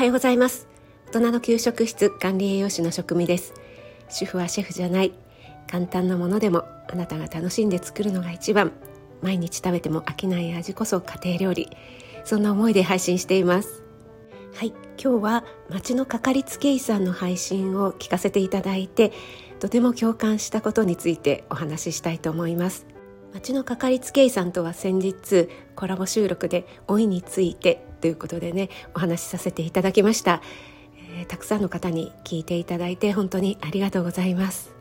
はようございます。大人の給食室管理栄養士の職味です。主婦はシェフじゃない。簡単なものでもあなたが楽しんで作るのが一番。毎日食べても飽きない味こそ家庭料理。そんな思いで配信しています。はい今日は町のかかりつけ医さんの配信を聞かせていただいてとても共感したことについてお話ししたいと思います。町のかかりつけ医さんとは先日コラボ収録で老いについてということでねお話しさせていただきました、えー、たくさんの方に聞いていただいて本当にありがとうございます。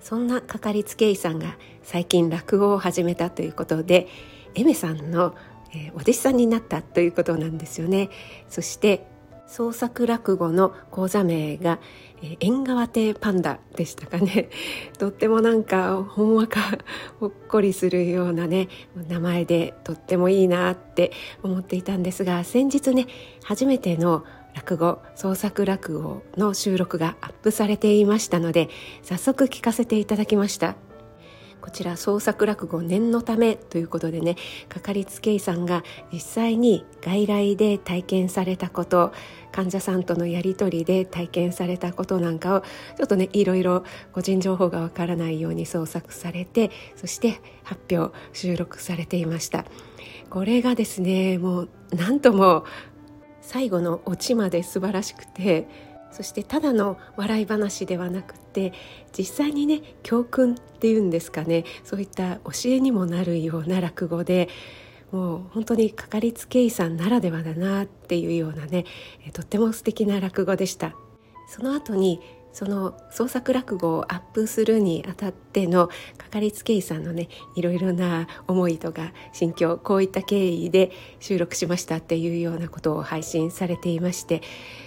そんなかかりつけ医さんが最近落語を始めたということでエメさんの、えー、お弟子さんになったということなんですよね。そして創作落語の講座名が「え縁側亭パンダ」でしたかね。とってもなんかほんわかほっこりするようなね名前でとってもいいなって思っていたんですが先日ね初めての落語創作落語の収録がアップされていましたので早速聞かせていただきました。こちら創作落語念のためということでねかかりつけ医さんが実際に外来で体験されたこと患者さんとのやり取りで体験されたことなんかをちょっとねいろいろ個人情報がわからないように創作されてそして発表収録されていました。これがですねもう何とも最後のオチまで素晴らしくてそしてただの笑い話ではなくて実際にね教訓っていうんですかねそういった教えにもなるような落語でもう本当にかかりつけ医さんならではだなっていうようなねとっても素敵な落語でした。その後にその創作落語をアップするにあたってのかかりつけ医さんのねいろいろな思いとか心境こういった経緯で収録しましたっていうようなことを配信されていまして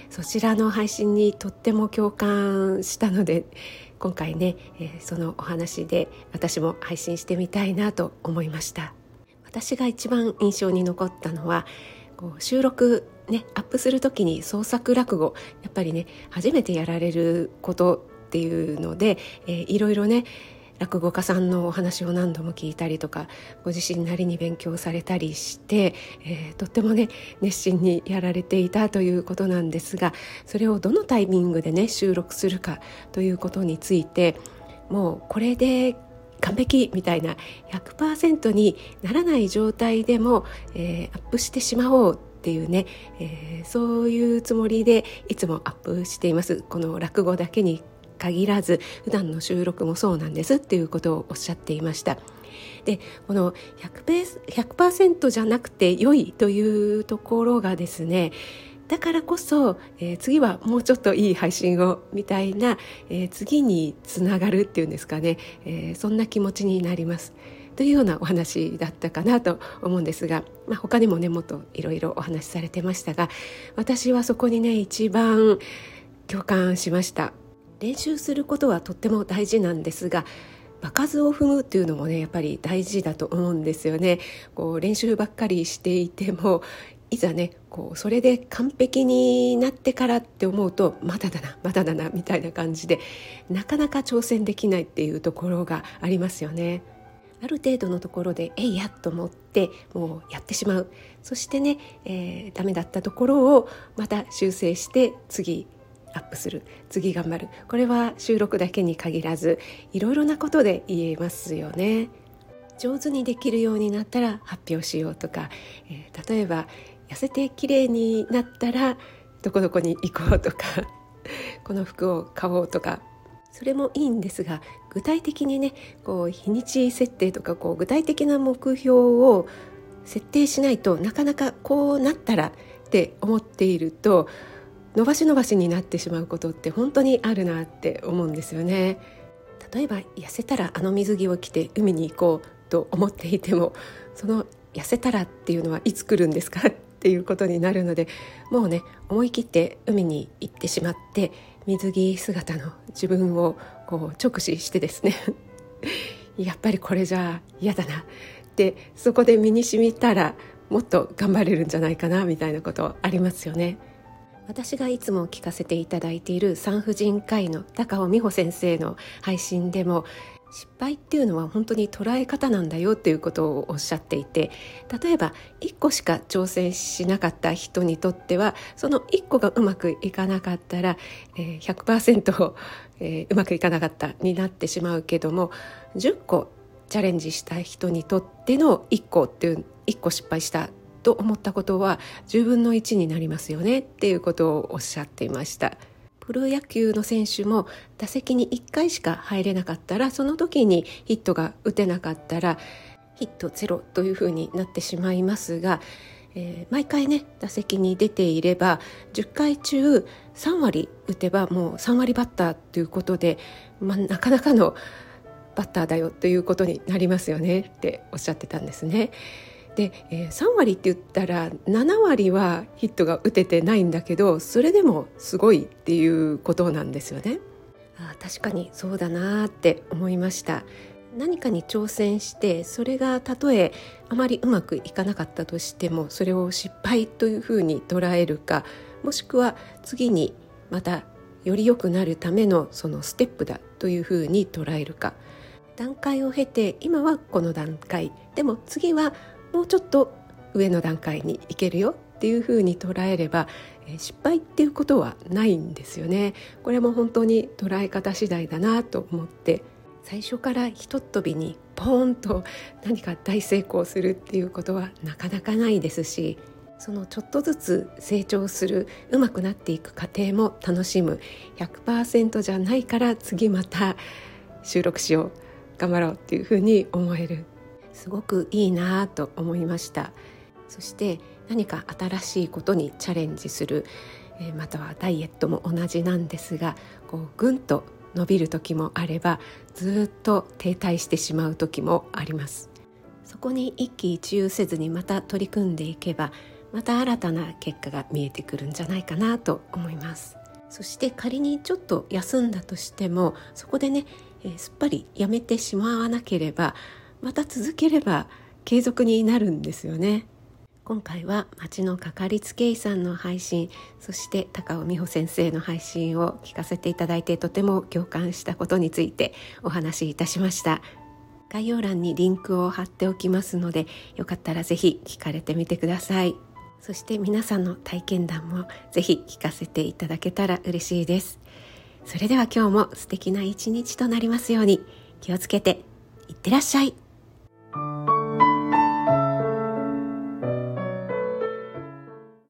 そちらの配信にとっても共感したので今回ね、えー、そのお話で私も配信してみたいなと思いました。私が一番印象に残ったのはこう収録ねアップする時に創作落語やっぱりね初めてやられることっていうので、えー、いろいろね落語家さんのお話を何度も聞いたりとかご自身なりに勉強されたりして、えー、とってもね熱心にやられていたということなんですがそれをどのタイミングでね収録するかということについてもうこれで完璧みたいな100%にならない状態でも、えー、アップしてしまおうっていうね、えー、そういうつもりでいつもアップしています。この落語だけに限らず普段の収録もそうなんですっていうことをおっしゃっていました。でこの 100%, 100じゃなくて良いというところがですねだからこそ、えー、次はもうちょっといい配信をみたいな、えー、次につながるっていうんですかね、えー、そんな気持ちになります。というようなお話だったかなと思うんですが、まあ、他にもねもっといろいろお話しされてましたが私はそこにね一番共感しました練習することはとっても大事なんですが場数を踏むっていうのもねやっぱり大事だと思うんですよねこう練習ばっかりしていてもいざねこうそれで完璧になってからって思うとまだだなまだだなみたいな感じでなかなか挑戦できないっていうところがありますよね。ある程度のところでえいやと思ってもうやってしまうそしてね、えー、ダメだったところをまた修正して次アップする。次頑張る。これは収録だけに限らずいろいろなことで言えますよね。上手にできるようになったら発表しようとか、えー、例えば痩せて綺麗になったらどこどこに行こうとか。この服を買おうとか。それもいいんですが具体的にねこう日にち設定とかこう具体的な目標を設定しないとなかなかこうなったらって思っていると伸ばし伸ばしになってしまうことって本当にあるなって思うんですよね。例えば痩せたらあの水着を着て海に行こうと思っていてもその痩せたらっていうのはいつ来るんですかっていうことになるのでもうね思い切って海に行ってしまって水着姿の自分をこう直視してですね やっぱりこれじゃ嫌だなってそこで身に染みたらもっと頑張れるんじゃないかなみたいなことありますよね。私がいつも聞かせていただいている産婦人科医の高尾美穂先生の配信でも失敗っていうのは本当に捉え方なんだよっていうことをおっしゃっていて例えば1個しか挑戦しなかった人にとってはその1個がうまくいかなかったら、100%、え、うまくいかなかったになってしまうけども10個チャレンジした人にとっての1個っていう1個失敗したと思ったことは10分の1になりますよねっていうことをおっしゃっていました。プロ野球の選手も打席に1回しか入れなかったらその時にヒットが打てなかったらヒットゼロというふうになってしまいますが、えー、毎回ね打席に出ていれば10回中3割打てばもう3割バッターということで、まあ、なかなかのバッターだよということになりますよねっておっしゃってたんですね。で、えー、3割って言ったら7割はヒットが打ててないんだけどそれでもすごいっていうことなんですよね。あ確かにそうだなって思いました。何かに挑戦してそれがたとえあまりうまくいかなかったとしてもそれを失敗というふうに捉えるかもしくは次にまたより良くなるためのそのステップだというふうに捉えるか。段階を経て今はこの段階。でも次はもうちょっと上の段階に行けるよっていうふうに捉えれば、失敗っていうことはないんですよね。これも本当に捉え方次第だなと思って最初からひとっ飛びにポーンと何か大成功するっていうことはなかなかないですしそのちょっとずつ成長するうまくなっていく過程も楽しむ100%じゃないから次また収録しよう頑張ろうっていうふうに思えるすごくいいなと思いました。そして何か新しいことにチャレンジする、えまたはダイエットも同じなんですがこうぐんと伸びる時もあればずっと停滞してしまう時もあります。そこに一喜一憂せずにまた取り組んでいけばまた新たな結果が見えてくるんじゃないかなと思います。そして仮にちょっと休んだとしてもそこでね、えー、すっぱりやめてしまわなければまた続ければ継続になるんですよね。今回は町のかかりつけ医さんの配信そして高尾美穂先生の配信を聞かせていただいてとても共感したことについてお話しいたしました。概要欄にリンクを貼っておきますのでよかったらぜひ聞かれてみてください。そして皆さんの体験談もぜひ聞かせていただけたら嬉しいです。それでは今日も素敵な一日となりますように気をつけていってらっしゃい。